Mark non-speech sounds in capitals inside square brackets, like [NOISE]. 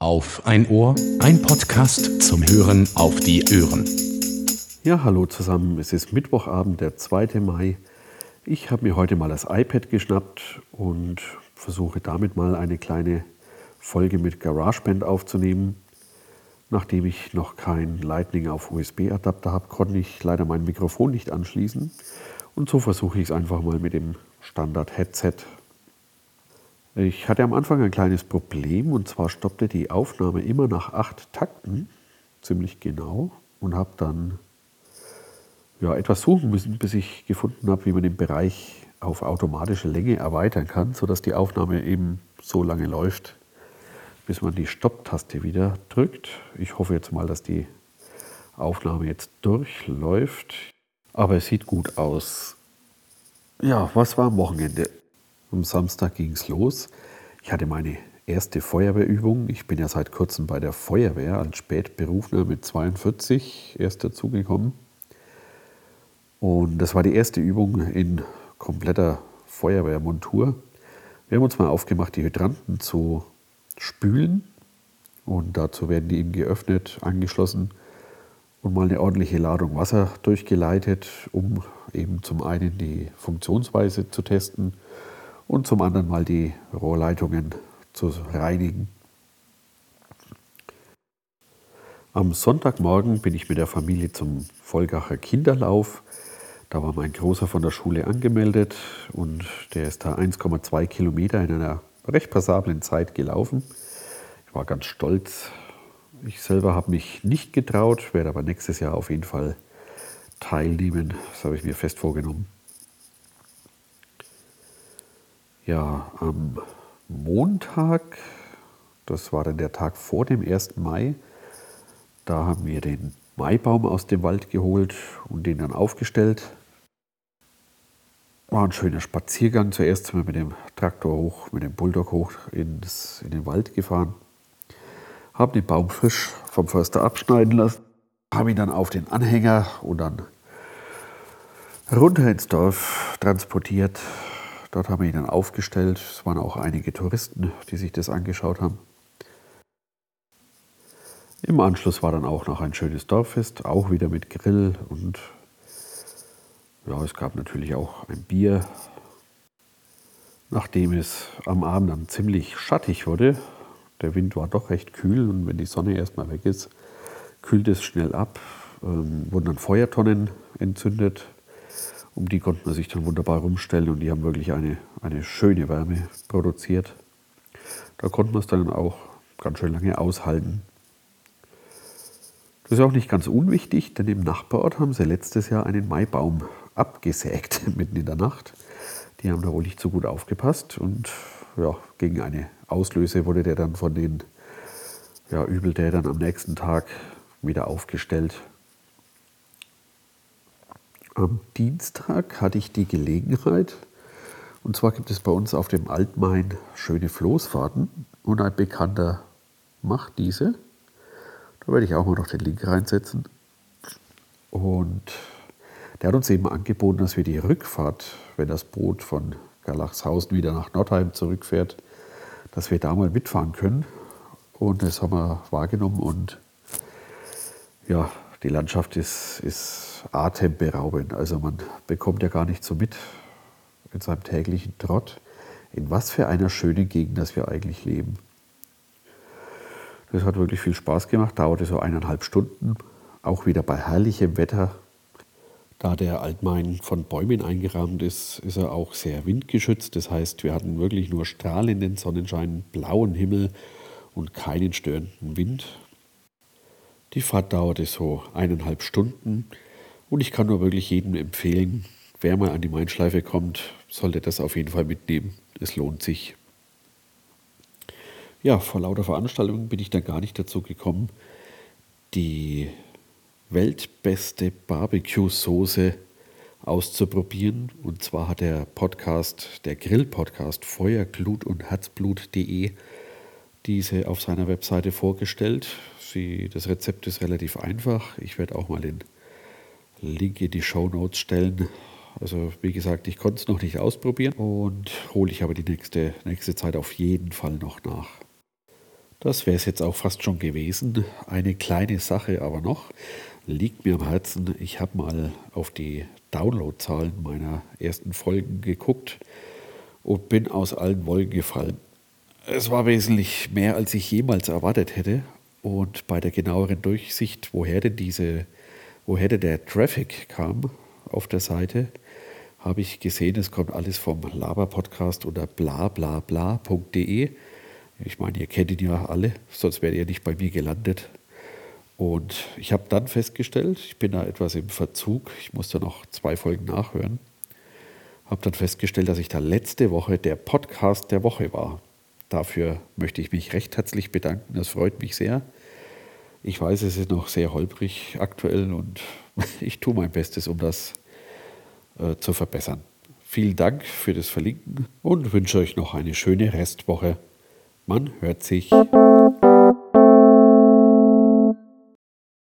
Auf ein Ohr, ein Podcast zum Hören auf die Ohren. Ja, hallo zusammen. Es ist Mittwochabend, der 2. Mai. Ich habe mir heute mal das iPad geschnappt und versuche damit mal eine kleine Folge mit GarageBand aufzunehmen. Nachdem ich noch kein Lightning auf USB-Adapter habe, konnte ich leider mein Mikrofon nicht anschließen. Und so versuche ich es einfach mal mit dem Standard-Headset ich hatte am Anfang ein kleines Problem und zwar stoppte die Aufnahme immer nach acht Takten, ziemlich genau, und habe dann ja, etwas suchen müssen, bis ich gefunden habe, wie man den Bereich auf automatische Länge erweitern kann, sodass die Aufnahme eben so lange läuft, bis man die Stopptaste wieder drückt. Ich hoffe jetzt mal, dass die Aufnahme jetzt durchläuft, aber es sieht gut aus. Ja, was war am Wochenende? Am Samstag ging es los. Ich hatte meine erste Feuerwehrübung. Ich bin ja seit kurzem bei der Feuerwehr als Spätberufener mit 42 erst dazugekommen. Und das war die erste Übung in kompletter Feuerwehrmontur. Wir haben uns mal aufgemacht, die Hydranten zu spülen. Und dazu werden die eben geöffnet, angeschlossen und mal eine ordentliche Ladung Wasser durchgeleitet, um eben zum einen die Funktionsweise zu testen und zum anderen mal die Rohrleitungen zu reinigen. Am Sonntagmorgen bin ich mit der Familie zum Volgacher Kinderlauf. Da war mein Großer von der Schule angemeldet und der ist da 1,2 Kilometer in einer recht passablen Zeit gelaufen. Ich war ganz stolz. Ich selber habe mich nicht getraut, werde aber nächstes Jahr auf jeden Fall teilnehmen. Das habe ich mir fest vorgenommen. Ja, am Montag, das war dann der Tag vor dem 1. Mai, da haben wir den Maibaum aus dem Wald geholt und den dann aufgestellt. War ein schöner Spaziergang. Zuerst sind wir mit dem Traktor hoch, mit dem Bulldog hoch ins, in den Wald gefahren. Haben den Baum frisch vom Förster abschneiden lassen. Haben ihn dann auf den Anhänger und dann runter ins Dorf transportiert. Dort haben wir ihn dann aufgestellt. Es waren auch einige Touristen, die sich das angeschaut haben. Im Anschluss war dann auch noch ein schönes Dorffest, auch wieder mit Grill und ja, es gab natürlich auch ein Bier. Nachdem es am Abend dann ziemlich schattig wurde, der Wind war doch recht kühl und wenn die Sonne erstmal weg ist, kühlt es schnell ab, ähm, wurden dann Feuertonnen entzündet, um die konnte man sich dann wunderbar rumstellen und die haben wirklich eine, eine schöne Wärme produziert. Da konnte man es dann auch ganz schön lange aushalten. Das ist auch nicht ganz unwichtig, denn im Nachbarort haben sie letztes Jahr einen Maibaum abgesägt, [LAUGHS] mitten in der Nacht. Die haben da wohl nicht so gut aufgepasst und ja, gegen eine Auslöse wurde der dann von den ja, Übeltätern am nächsten Tag wieder aufgestellt. Am Dienstag hatte ich die Gelegenheit, und zwar gibt es bei uns auf dem Altmain schöne Floßfahrten und ein Bekannter macht diese. Da werde ich auch mal noch den Link reinsetzen. Und der hat uns eben angeboten, dass wir die Rückfahrt, wenn das Boot von Galachshausen wieder nach Nordheim zurückfährt, dass wir da mal mitfahren können. Und das haben wir wahrgenommen und ja, die Landschaft ist, ist atemberaubend. Also man bekommt ja gar nicht so mit in seinem täglichen Trott, in was für einer schönen Gegend das wir eigentlich leben. Das hat wirklich viel Spaß gemacht, dauerte so eineinhalb Stunden, auch wieder bei herrlichem Wetter. Da der Altmain von Bäumen eingerahmt ist, ist er auch sehr windgeschützt. Das heißt, wir hatten wirklich nur strahlenden Sonnenschein, blauen Himmel und keinen störenden Wind. Die Fahrt dauerte so eineinhalb Stunden und ich kann nur wirklich jedem empfehlen, wer mal an die Mainschleife kommt, sollte das auf jeden Fall mitnehmen. Es lohnt sich. Ja, vor lauter Veranstaltungen bin ich dann gar nicht dazu gekommen, die weltbeste Barbecue-Soße auszuprobieren. Und zwar hat der Podcast, der Grill-Podcast Feuerglut und Herzblut.de diese auf seiner Webseite vorgestellt. Sie, das Rezept ist relativ einfach. Ich werde auch mal den Link in die Show Notes stellen. Also wie gesagt, ich konnte es noch nicht ausprobieren und hole ich aber die nächste, nächste Zeit auf jeden Fall noch nach. Das wäre es jetzt auch fast schon gewesen. Eine kleine Sache aber noch liegt mir am Herzen. Ich habe mal auf die Downloadzahlen meiner ersten Folgen geguckt und bin aus allen Wolken gefallen. Es war wesentlich mehr, als ich jemals erwartet hätte. Und bei der genaueren Durchsicht, woher denn diese, woher denn der Traffic kam auf der Seite, habe ich gesehen, es kommt alles vom Laber-Podcast unter blablabla.de. Ich meine, ihr kennt ihn ja alle, sonst wärt ihr nicht bei mir gelandet. Und ich habe dann festgestellt, ich bin da etwas im Verzug, ich muss da noch zwei Folgen nachhören, habe dann festgestellt, dass ich da letzte Woche der Podcast der Woche war. Dafür möchte ich mich recht herzlich bedanken, das freut mich sehr. Ich weiß, es ist noch sehr holprig aktuell und [LAUGHS] ich tue mein Bestes, um das äh, zu verbessern. Vielen Dank für das Verlinken und wünsche euch noch eine schöne Restwoche. Man hört sich.